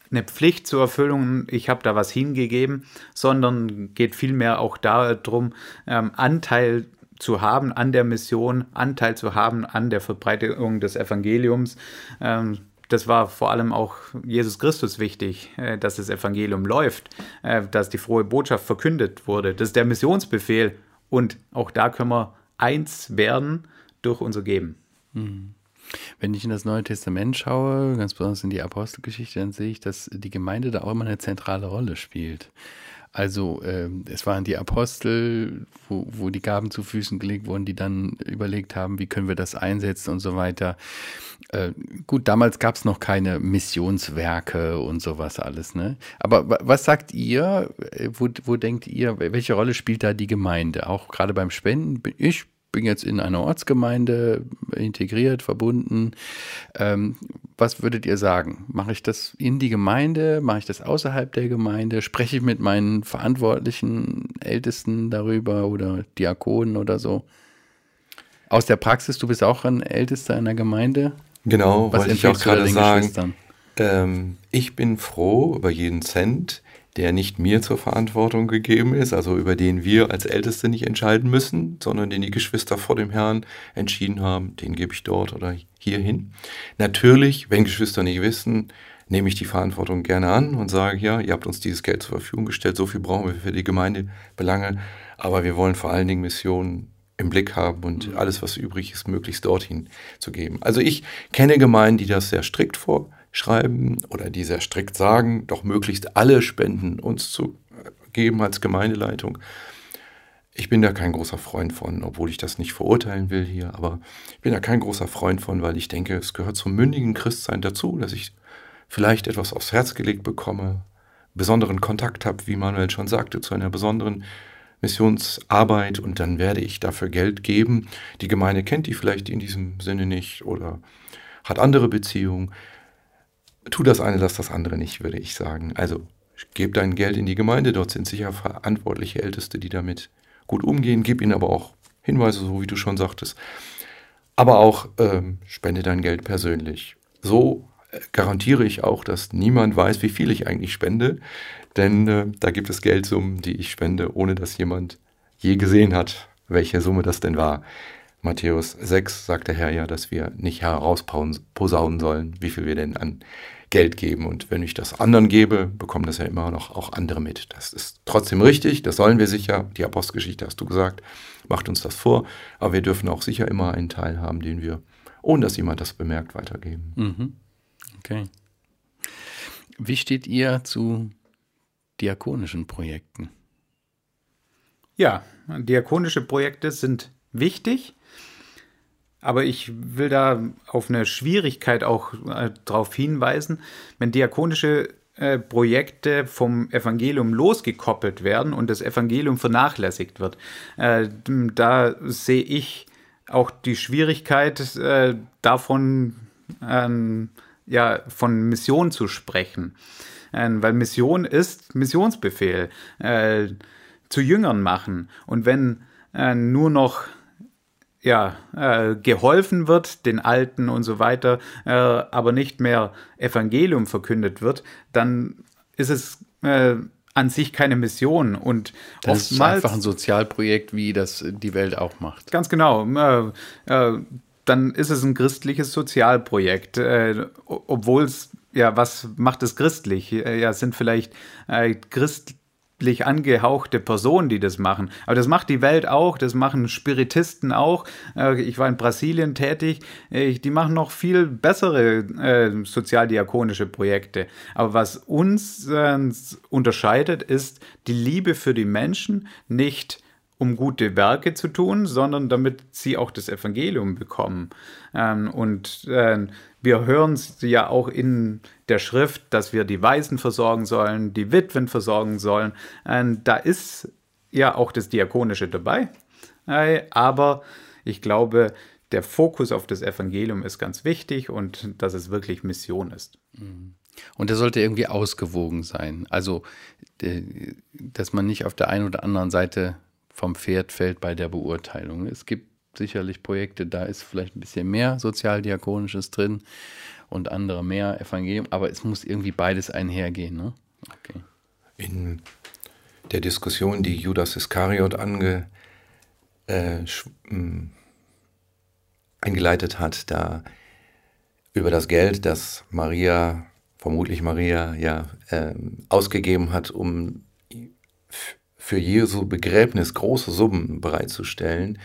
eine Pflicht zur Erfüllung, ich habe da was hingegeben, sondern geht vielmehr auch darum, ähm, Anteil zu haben an der Mission, Anteil zu haben an der Verbreitung des Evangeliums. Ähm, das war vor allem auch Jesus Christus wichtig, äh, dass das Evangelium läuft, äh, dass die frohe Botschaft verkündet wurde. Das ist der Missionsbefehl. Und auch da können wir eins werden durch unser Geben. Hm. Wenn ich in das Neue Testament schaue, ganz besonders in die Apostelgeschichte, dann sehe ich, dass die Gemeinde da auch immer eine zentrale Rolle spielt. Also äh, es waren die Apostel, wo, wo die Gaben zu Füßen gelegt wurden, die dann überlegt haben, wie können wir das einsetzen und so weiter. Äh, gut, damals gab es noch keine Missionswerke und sowas alles. Ne? Aber was sagt ihr? Äh, wo, wo denkt ihr, welche Rolle spielt da die Gemeinde? Auch gerade beim Spenden? Ich bin jetzt in einer Ortsgemeinde integriert, verbunden. Ähm, was würdet ihr sagen? Mache ich das in die Gemeinde? Mache ich das außerhalb der Gemeinde? Spreche ich mit meinen verantwortlichen Ältesten darüber oder Diakonen oder so? Aus der Praxis, du bist auch ein Ältester in der Gemeinde? Genau, Was wollte ich auch gerade sagen. Ähm, ich bin froh über jeden Cent, der nicht mir zur Verantwortung gegeben ist, also über den wir als Älteste nicht entscheiden müssen, sondern den die Geschwister vor dem Herrn entschieden haben, den gebe ich dort oder hier hin. Natürlich, wenn Geschwister nicht wissen, nehme ich die Verantwortung gerne an und sage, ja, ihr habt uns dieses Geld zur Verfügung gestellt, so viel brauchen wir für die Gemeindebelange, aber wir wollen vor allen Dingen Missionen im Blick haben und mhm. alles, was übrig ist, möglichst dorthin zu geben. Also ich kenne Gemeinden, die das sehr strikt vor schreiben oder die sehr strikt sagen, doch möglichst alle Spenden uns zu geben als Gemeindeleitung. Ich bin da kein großer Freund von, obwohl ich das nicht verurteilen will hier, aber ich bin da kein großer Freund von, weil ich denke, es gehört zum mündigen Christsein dazu, dass ich vielleicht etwas aufs Herz gelegt bekomme, besonderen Kontakt habe, wie Manuel schon sagte, zu einer besonderen Missionsarbeit und dann werde ich dafür Geld geben. Die Gemeinde kennt die vielleicht in diesem Sinne nicht oder hat andere Beziehungen tu das eine, lass das andere nicht, würde ich sagen. Also gib dein Geld in die Gemeinde, dort sind sicher verantwortliche Älteste, die damit gut umgehen. Gib ihnen aber auch Hinweise, so wie du schon sagtest. Aber auch ähm, spende dein Geld persönlich. So äh, garantiere ich auch, dass niemand weiß, wie viel ich eigentlich spende. Denn äh, da gibt es Geldsummen, die ich spende, ohne dass jemand je gesehen hat, welche Summe das denn war. Matthäus 6 sagt der Herr ja, dass wir nicht herausposaunen sollen, wie viel wir denn an Geld geben. Und wenn ich das anderen gebe, bekommen das ja immer noch auch andere mit. Das ist trotzdem richtig, das sollen wir sicher. Die Apostelgeschichte hast du gesagt, macht uns das vor. Aber wir dürfen auch sicher immer einen Teil haben, den wir, ohne dass jemand das bemerkt, weitergeben. Mhm. Okay. Wie steht ihr zu diakonischen Projekten? Ja, diakonische Projekte sind wichtig. Aber ich will da auf eine Schwierigkeit auch äh, darauf hinweisen, wenn diakonische äh, Projekte vom Evangelium losgekoppelt werden und das Evangelium vernachlässigt wird. Äh, da sehe ich auch die Schwierigkeit äh, davon, ähm, ja, von Mission zu sprechen. Äh, weil Mission ist Missionsbefehl. Äh, zu Jüngern machen. Und wenn nur noch ja, äh, geholfen wird, den Alten und so weiter, äh, aber nicht mehr Evangelium verkündet wird, dann ist es äh, an sich keine Mission. Und das ist einfach ein Sozialprojekt, wie das die Welt auch macht. Ganz genau. Äh, äh, dann ist es ein christliches Sozialprojekt, äh, obwohl es ja, was macht es christlich? Ja, sind vielleicht äh, Christ, angehauchte Personen, die das machen. Aber das macht die Welt auch, das machen Spiritisten auch. Äh, ich war in Brasilien tätig, äh, die machen noch viel bessere äh, sozialdiakonische Projekte. Aber was uns unterscheidet, ist die Liebe für die Menschen, nicht um gute Werke zu tun, sondern damit sie auch das Evangelium bekommen. Ähm, und wir hören es ja auch in der Schrift, dass wir die Waisen versorgen sollen, die Witwen versorgen sollen. Und da ist ja auch das Diakonische dabei. Aber ich glaube, der Fokus auf das Evangelium ist ganz wichtig und dass es wirklich Mission ist. Mhm. Und der sollte irgendwie ausgewogen sein. Also, dass man nicht auf der einen oder anderen Seite vom Pferd fällt bei der Beurteilung. Es gibt sicherlich Projekte, da ist vielleicht ein bisschen mehr Sozialdiakonisches drin und andere mehr Evangelium, aber es muss irgendwie beides einhergehen. Ne? Okay. In der Diskussion, die Judas Iskariot ange, äh, eingeleitet hat, da über das Geld, das Maria, vermutlich Maria, ja, äh, ausgegeben hat, um für Jesu Begräbnis große Summen bereitzustellen,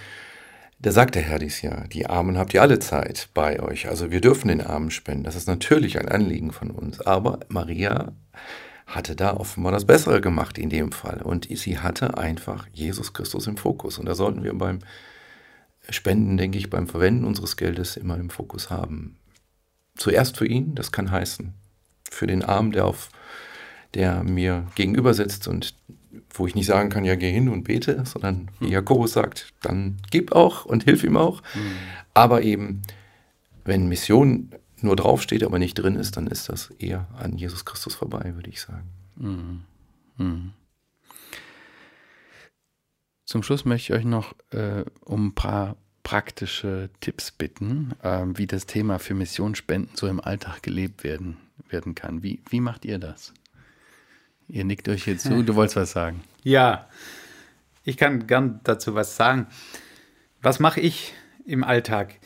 da sagt der Herr dies ja, die Armen habt ihr alle Zeit bei euch. Also wir dürfen den Armen spenden. Das ist natürlich ein Anliegen von uns. Aber Maria hatte da offenbar das Bessere gemacht in dem Fall. Und sie hatte einfach Jesus Christus im Fokus. Und da sollten wir beim Spenden, denke ich, beim Verwenden unseres Geldes immer im Fokus haben. Zuerst für ihn, das kann heißen, für den Arm, der auf der mir gegenüber sitzt und wo ich nicht sagen kann, ja, geh hin und bete, sondern wie. Jakobus sagt, dann gib auch und hilf ihm auch. Mhm. Aber eben, wenn Mission nur draufsteht, aber nicht drin ist, dann ist das eher an Jesus Christus vorbei, würde ich sagen. Mhm. Mhm. Zum Schluss möchte ich euch noch äh, um ein paar praktische Tipps bitten, äh, wie das Thema für Missionsspenden so im Alltag gelebt werden, werden kann. Wie, wie macht ihr das? Ihr nickt euch hier zu, du wolltest was sagen. Ja, ich kann gern dazu was sagen. Was mache ich im Alltag?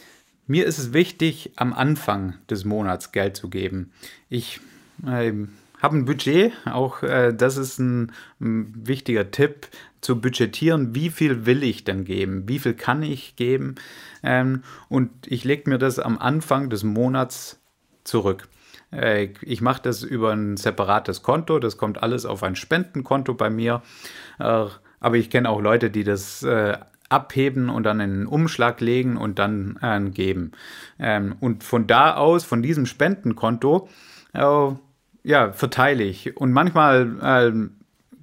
Mir ist es wichtig, am Anfang des Monats Geld zu geben. Ich äh, habe ein Budget, auch äh, das ist ein, ein, wichtiger Tipp, zu budgetieren, wie viel will ich denn geben, wie viel kann ich geben. Ähm, und ich lege mir das am Anfang des Monats zurück. Äh, ich mache das über ein separates Konto, das kommt alles auf ein Spendenkonto bei mir. Äh, aber ich kenne auch Leute, die das äh, abheben und dann in einen Umschlag legen und dann geben. Ähm, und von da aus, von diesem Spendenkonto, ja, verteile ich. Und manchmal äh,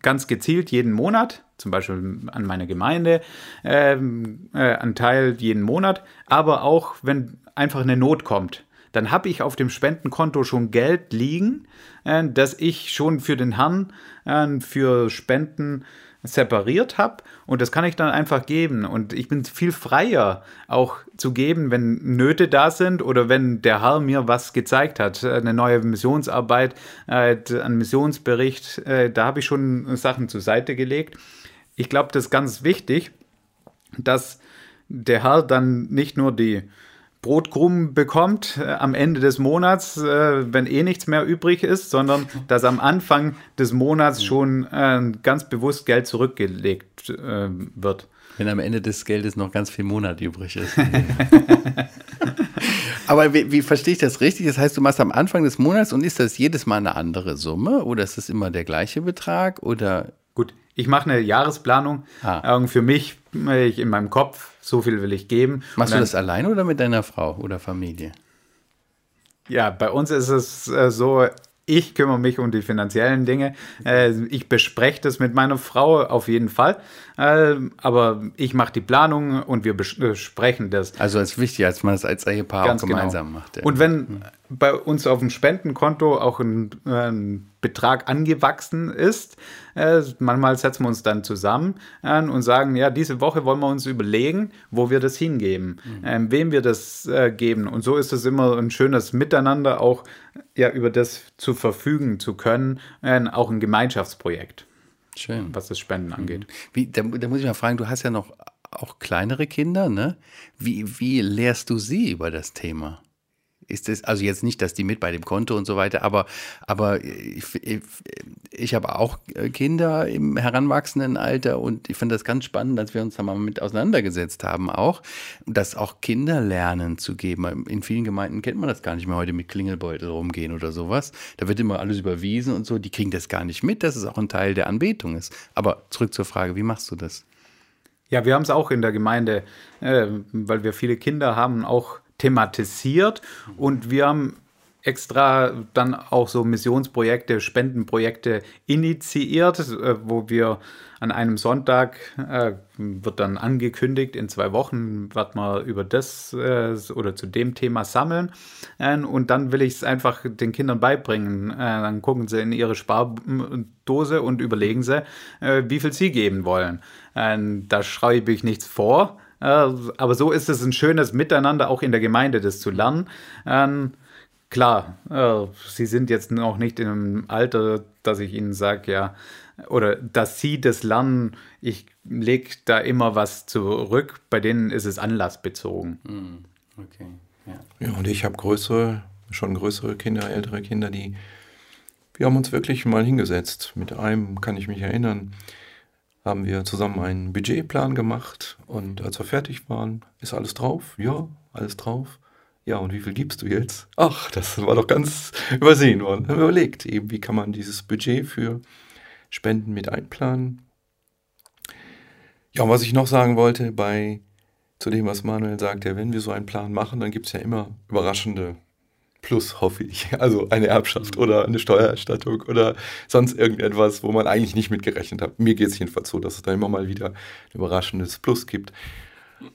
ganz gezielt jeden Monat, zum Beispiel an meine Gemeinde, ähm, äh, einen Teil jeden Monat, aber auch wenn einfach eine Not kommt dann habe ich auf dem Spendenkonto schon Geld liegen, äh, das ich schon für den Herrn äh, für Spenden separiert habe und das kann ich dann einfach geben. Und ich bin viel freier auch zu geben, wenn Nöte da sind oder wenn der Herr mir was gezeigt hat, eine neue Missionsarbeit, äh, ein Missionsbericht, äh, da habe ich schon Sachen zur Seite gelegt. Ich glaube, das ist ganz wichtig, dass der Herr dann nicht nur die Brotkrumen bekommt äh, am Ende des Monats, äh, wenn eh nichts mehr übrig ist, sondern [LAUGHS] dass am Anfang des Monats schon äh, ganz bewusst Geld zurückgelegt äh, wird. Wenn am Ende des Geldes noch ganz viel Monat übrig ist. [LAUGHS] [LAUGHS] Aber wie, wie, verstehe ich das richtig? Das heißt, du machst am Anfang des Monats und ist das jedes Mal eine andere Summe oder ist das immer der gleiche Betrag oder? Gut, ich mache eine Jahresplanung ah. für mich ich in meinem Kopf so viel will ich geben. Machst dann, du das alleine oder mit deiner Frau oder Familie? Ja, bei uns ist es äh, so, ich kümmere mich um die finanziellen Dinge. Äh, ich bespreche das mit meiner Frau auf jeden Fall. Äh, aber ich mache die Planung und wir besprechen das. Also es ist wichtig, als man das als Ehepaar Ganz auch genau. gemeinsam genau. macht. Ja. Und wenn hm. bei uns auf dem Spendenkonto auch ein, ein Betrag angewachsen ist, äh, manchmal setzen wir uns dann zusammen äh, und sagen, ja, diese Woche wollen wir uns überlegen, wo wir das hingeben, mhm. ähm, wem wir das äh, geben. Und so ist es immer ein schönes Miteinander, auch ja, über das zu verfügen zu können, äh, auch ein Gemeinschaftsprojekt. Schön. Was das Spenden mhm. angeht. Wie, da, da muss ich mal fragen, du hast ja noch auch kleinere Kinder, ne? Wie, wie lehrst du sie über das Thema? Ist es, also jetzt nicht, dass die mit bei dem Konto und so weiter, aber, aber ich, ich, ich habe auch Kinder im heranwachsenden Alter und ich finde das ganz spannend, dass wir uns da mal mit auseinandergesetzt haben auch, dass auch Kinder lernen zu geben. In vielen Gemeinden kennt man das gar nicht mehr heute mit Klingelbeutel rumgehen oder sowas. Da wird immer alles überwiesen und so, die kriegen das gar nicht mit, dass es auch ein Teil der Anbetung ist. Aber zurück zur Frage, wie machst du das? Ja, wir haben es auch in der Gemeinde, äh, weil wir viele Kinder haben, auch thematisiert und wir haben extra dann auch so Missionsprojekte, Spendenprojekte initiiert, äh, wo wir an einem Sonntag äh, wird dann angekündigt, in zwei Wochen wird man über das äh, oder zu dem Thema sammeln. Äh, und dann will ich es einfach den Kindern beibringen. Äh, dann gucken sie in ihre Spardose und überlegen sie, äh, wie viel sie geben wollen. da schreibe ich nichts vor, aber so ist es ein schönes Miteinander auch in der Gemeinde, das zu lernen. Ähm, klar, äh, sie sind jetzt noch nicht in einem Alter, dass ich ihnen sage, ja, oder dass sie das lernen, ich lege da immer was zurück. Bei denen ist es anlassbezogen. Hm, okay. Ja, ja und ich habe größere, schon größere Kinder, ältere Kinder, die, wir haben uns wirklich mal hingesetzt. Mit einem kann ich mich erinnern, haben wir zusammen einen Budgetplan gemacht und als wir fertig waren, ist alles drauf? Ja, alles drauf. Ja, und wie viel gibst du jetzt? Ach, das war doch ganz übersehen worden. Haben wir überlegt, eben, wie kann man dieses Budget für Spenden mit einplanen. Ja, und was ich noch sagen wollte, bei zu dem, was Manuel sagt, ja, wenn wir so einen Plan machen, dann gibt es ja immer überraschende plus, hoffe ich. Also eine Erbschaft oder eine Steuererstattung oder sonst irgendetwas, wo man eigentlich nicht mitgerechnet hat. Mir geht es jedenfalls so, dass es da immer mal wieder ein überraschendes Plus gibt.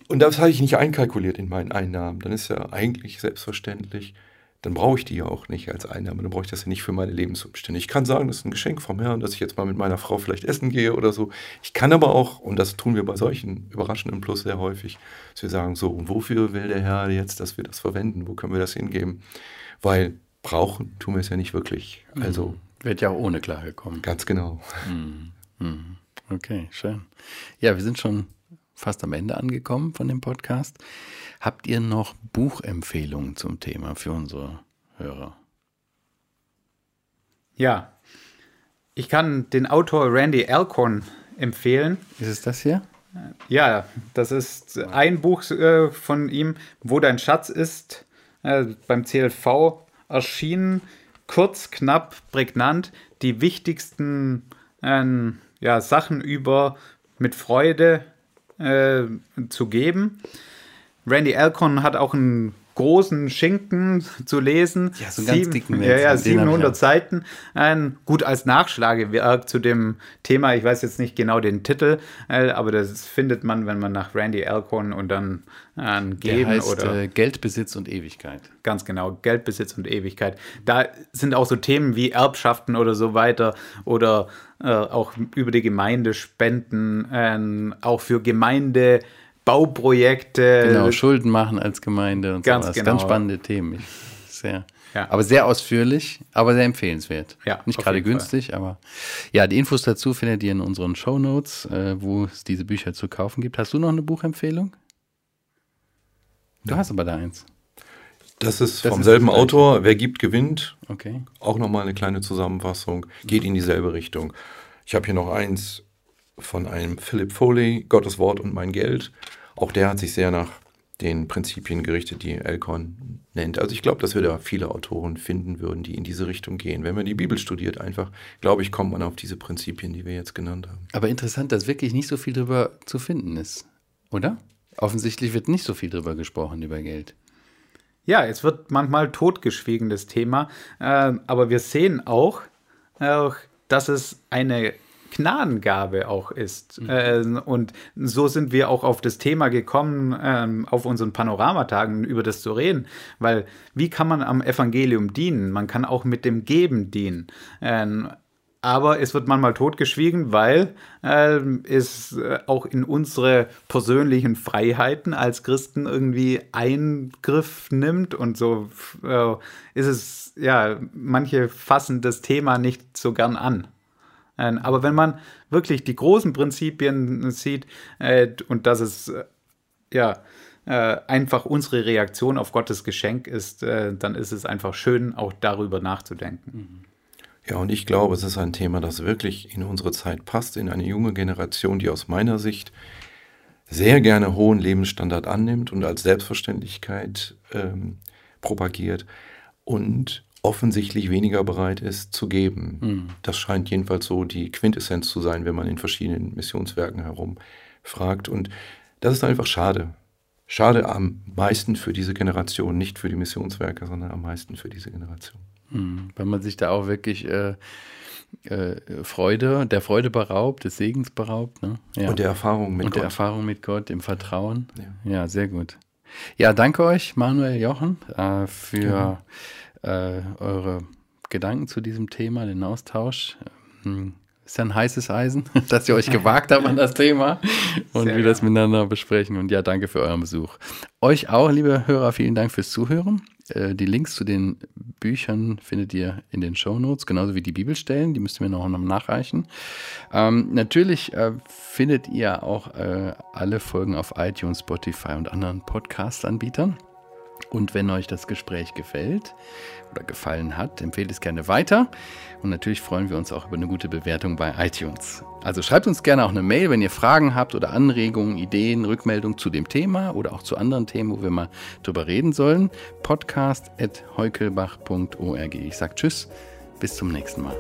Und das habe ich nicht einkalkuliert in meinen Einnahmen. Dann ist ja eigentlich selbstverständlich, dann brauche ich die ja auch nicht als Einnahme. Dann brauche ich das ja nicht für meine Lebensumstände. Ich kann sagen, das ist ein Geschenk vom Herrn, dass ich jetzt mal mit meiner Frau vielleicht essen gehe oder so. Ich kann aber auch, und das tun wir bei solchen überraschenden Plus sehr häufig, dass wir sagen, so, und wofür will der Herr jetzt, dass wir das verwenden? Wo können wir das hingeben? Weil brauchen tun wir es ja nicht wirklich. Also. Mhm. Wird ja auch ohne Klage kommen. Ganz genau. Mhm. Mhm. Okay, schön. Ja, wir sind schon fast am Ende angekommen von dem Podcast. Habt ihr noch Buchempfehlungen zum Thema für unsere Hörer? Ja, ich kann den Autor Randy Alcorn empfehlen. Ist es das hier? Ja, das ist ein Buch äh, von ihm, Wo dein Schatz ist, beim CLV erschienen. Kurz, knapp, prägnant. Die wichtigsten äh, ja, Sachen über mit Freude äh, zu geben. Randy Alcon hat auch einen großen Schinken zu lesen. Ja, so ganz dicken Ja, ja, 700 Seiten. Ein, gut als Nachschlagewerk zu dem Thema. Ich weiß jetzt nicht genau den Titel, äh, aber das findet man, wenn man nach Randy Alcorn und dann an äh, Geben heißt, oder äh, Geldbesitz und Ewigkeit. Ganz genau, Geldbesitz und Ewigkeit. Da sind auch so Themen wie Erbschaften oder so weiter oder äh, auch über die Gemeinde spenden, äh, auch für Gemeinde Bauprojekte. Genau, Schulden machen als Gemeinde und ganz sowas. Genau. Ganz spannende Themen. Sehr. Ja. Aber sehr ausführlich, aber sehr empfehlenswert. Ja, Nicht gerade günstig, Fall. aber ja, die Infos dazu findet ihr in unseren Show Notes, äh, wo es diese Bücher zu kaufen gibt. Hast du noch eine Buchempfehlung? Du ja. hast aber da eins. Das ist das vom ist selben Autor. Wer gibt, gewinnt. Okay. Auch nochmal eine kleine Zusammenfassung. Geht in dieselbe Richtung. Ich habe hier noch eins von einem Philip Foley, Gottes Wort und mein Geld. Auch der hat sich sehr nach den Prinzipien gerichtet, die Elkorn nennt. Also ich glaube, dass wir da viele Autoren finden würden, die in diese Richtung gehen. Wenn man die Bibel studiert, einfach, glaube ich, kommt man auf diese Prinzipien, die wir jetzt genannt haben. Aber interessant, dass wirklich nicht so viel darüber zu finden ist, oder? Offensichtlich wird nicht so viel darüber gesprochen, über Geld. Ja, es wird manchmal totgeschwiegen, das Thema. Äh, aber wir sehen auch, äh, dass es eine Gnadengabe auch ist. Mhm. Äh, und so sind wir auch auf das Thema gekommen, ähm, auf unseren Panoramatagen über das zu reden. Weil wie kann man am Evangelium dienen? Man kann auch mit dem Geben dienen. Ähm, aber es wird manchmal totgeschwiegen, weil äh, es äh, auch in unsere persönlichen Freiheiten als Christen irgendwie Eingriff nimmt und so äh, ist es, ja, manche fassen das Thema nicht so gern an. Ähm, aber wenn man wirklich die großen Prinzipien sieht äh, und dass es äh, ja äh, einfach unsere Reaktion auf Gottes Geschenk ist, dann ist es einfach schön, auch darüber nachzudenken. Ja, und ich glaube, es ist ein Thema, das wirklich in unsere Zeit passt, in eine junge Generation, die aus meiner Sicht sehr gerne hohen Lebensstandard annimmt und als Selbstverständlichkeit ähm, propagiert und offensichtlich weniger bereit ist zu geben. Mhm. Das scheint jedenfalls so die Quintessenz zu sein, wenn man in verschiedenen Missionswerken herumfragt. Und das ist einfach schade. Schade am meisten für diese Generation, nicht für die Missionswerke, sondern am meisten für diese Generation. Mhm. Weil man sich da auch wirklich äh, äh, Freude, der Freude beraubt, des Segens beraubt. Ne? Ja. Und der Erfahrung mit Und Gott. der Erfahrung mit Gott, im Vertrauen. Ja, ja sehr gut. Ja, danke euch, Manuel Jochen, äh, für ja äh, eure Gedanken zu diesem Thema, den Austausch. Ähm, ist ja ein heißes Eisen, [LAUGHS] dass ihr euch gewagt habt an das Thema und Sehr wir das miteinander besprechen. Und ja, danke für euren Besuch. Euch auch, liebe Hörer, vielen Dank fürs Zuhören. Äh, die Links zu den Büchern findet ihr in den Show Notes, genauso wie die Bibelstellen. Die müsst ihr mir noch nachreichen. Ähm, natürlich äh, findet ihr auch äh, alle Folgen auf iTunes, Spotify und anderen Podcast-Anbietern. Und wenn euch das Gespräch gefällt oder gefallen hat, empfehlt es gerne weiter. Und natürlich freuen wir uns auch über eine gute Bewertung bei iTunes. Also schreibt uns gerne auch eine Mail, wenn ihr Fragen habt oder Anregungen, Ideen, Rückmeldungen zu dem Thema oder auch zu anderen Themen, wo wir mal drüber reden sollen. Podcast.heukelbach.org. Ich sage Tschüss, bis zum nächsten Mal.